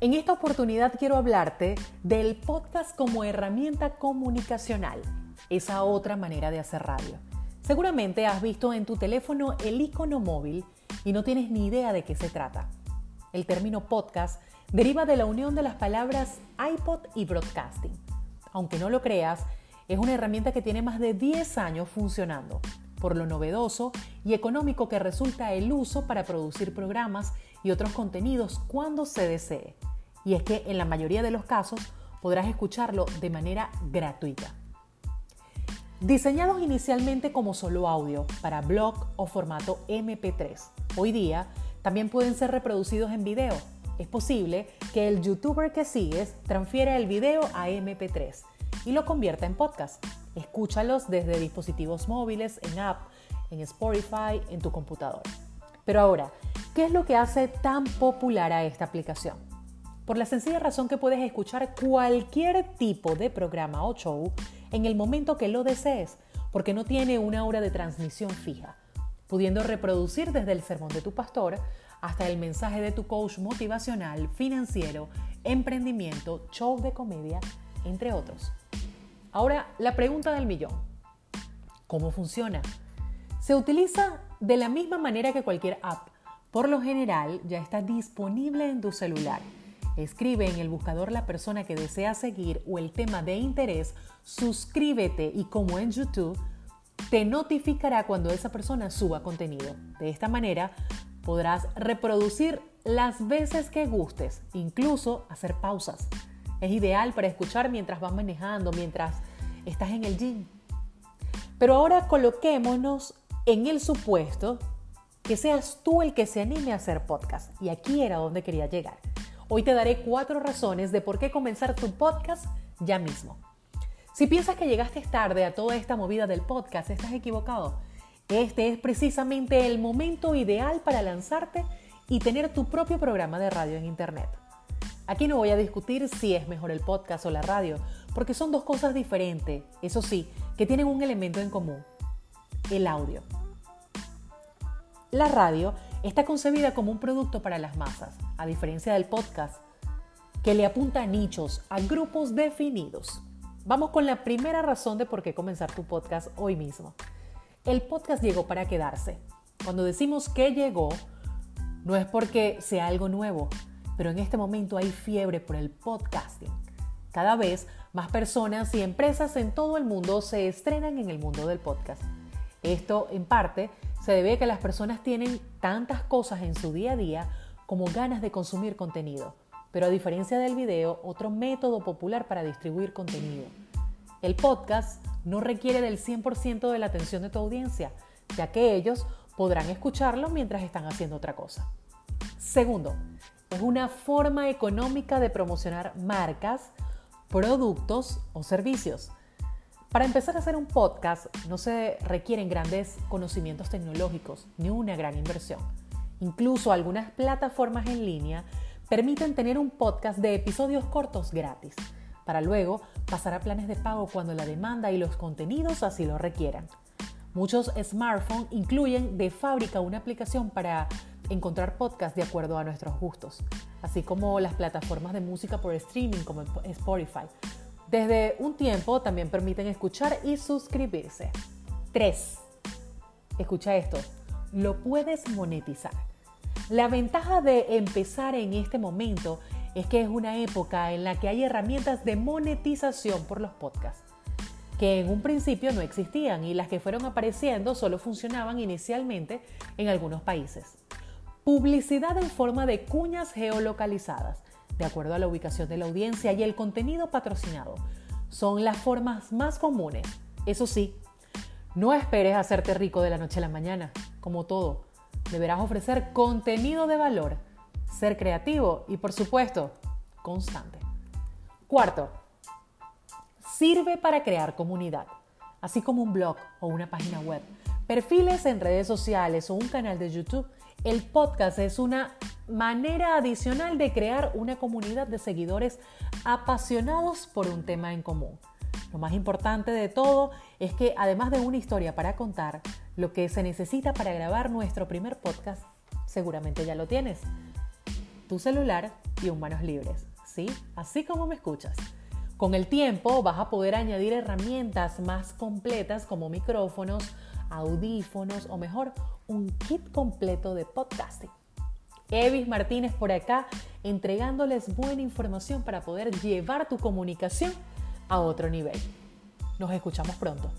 En esta oportunidad quiero hablarte del podcast como herramienta comunicacional, esa otra manera de hacer radio. Seguramente has visto en tu teléfono el icono móvil y no tienes ni idea de qué se trata. El término podcast deriva de la unión de las palabras iPod y broadcasting. Aunque no lo creas, es una herramienta que tiene más de 10 años funcionando, por lo novedoso y económico que resulta el uso para producir programas y otros contenidos cuando se desee y es que en la mayoría de los casos podrás escucharlo de manera gratuita. Diseñados inicialmente como solo audio para blog o formato MP3, hoy día también pueden ser reproducidos en video. Es posible que el youtuber que sigues transfiera el video a MP3 y lo convierta en podcast. Escúchalos desde dispositivos móviles, en app, en Spotify, en tu computador. Pero ahora, ¿qué es lo que hace tan popular a esta aplicación? Por la sencilla razón que puedes escuchar cualquier tipo de programa o show en el momento que lo desees, porque no tiene una hora de transmisión fija, pudiendo reproducir desde el sermón de tu pastor hasta el mensaje de tu coach motivacional, financiero, emprendimiento, show de comedia, entre otros. Ahora, la pregunta del millón. ¿Cómo funciona? Se utiliza de la misma manera que cualquier app. Por lo general, ya está disponible en tu celular Escribe en el buscador la persona que desea seguir o el tema de interés, suscríbete y como en YouTube, te notificará cuando esa persona suba contenido. De esta manera podrás reproducir las veces que gustes, incluso hacer pausas. Es ideal para escuchar mientras vas manejando, mientras estás en el gym. Pero ahora coloquémonos en el supuesto que seas tú el que se anime a hacer podcast. Y aquí era donde quería llegar. Hoy te daré cuatro razones de por qué comenzar tu podcast ya mismo. Si piensas que llegaste tarde a toda esta movida del podcast, estás equivocado. Este es precisamente el momento ideal para lanzarte y tener tu propio programa de radio en Internet. Aquí no voy a discutir si es mejor el podcast o la radio, porque son dos cosas diferentes, eso sí, que tienen un elemento en común, el audio. La radio está concebida como un producto para las masas, a diferencia del podcast, que le apunta a nichos, a grupos definidos. Vamos con la primera razón de por qué comenzar tu podcast hoy mismo. El podcast llegó para quedarse. Cuando decimos que llegó, no es porque sea algo nuevo, pero en este momento hay fiebre por el podcasting. Cada vez más personas y empresas en todo el mundo se estrenan en el mundo del podcast. Esto, en parte, se debe a que las personas tienen tantas cosas en su día a día como ganas de consumir contenido. Pero a diferencia del video, otro método popular para distribuir contenido. El podcast no requiere del 100% de la atención de tu audiencia, ya que ellos podrán escucharlo mientras están haciendo otra cosa. Segundo, es una forma económica de promocionar marcas, productos o servicios. Para empezar a hacer un podcast no se requieren grandes conocimientos tecnológicos ni una gran inversión. Incluso algunas plataformas en línea permiten tener un podcast de episodios cortos gratis, para luego pasar a planes de pago cuando la demanda y los contenidos así lo requieran. Muchos smartphones incluyen de fábrica una aplicación para encontrar podcasts de acuerdo a nuestros gustos, así como las plataformas de música por streaming como Spotify desde un tiempo también permiten escuchar y suscribirse. 3. Escucha esto, lo puedes monetizar. La ventaja de empezar en este momento es que es una época en la que hay herramientas de monetización por los podcasts, que en un principio no existían y las que fueron apareciendo solo funcionaban inicialmente en algunos países. Publicidad en forma de cuñas geolocalizadas de acuerdo a la ubicación de la audiencia y el contenido patrocinado. Son las formas más comunes. Eso sí, no esperes hacerte rico de la noche a la mañana. Como todo, deberás ofrecer contenido de valor, ser creativo y, por supuesto, constante. Cuarto, sirve para crear comunidad, así como un blog o una página web, perfiles en redes sociales o un canal de YouTube. El podcast es una manera adicional de crear una comunidad de seguidores apasionados por un tema en común. Lo más importante de todo es que además de una historia para contar, lo que se necesita para grabar nuestro primer podcast seguramente ya lo tienes. tu celular y un manos libres, ¿sí? Así como me escuchas. Con el tiempo vas a poder añadir herramientas más completas como micrófonos, audífonos o mejor, un kit completo de podcasting. Evis Martínez por acá entregándoles buena información para poder llevar tu comunicación a otro nivel. Nos escuchamos pronto.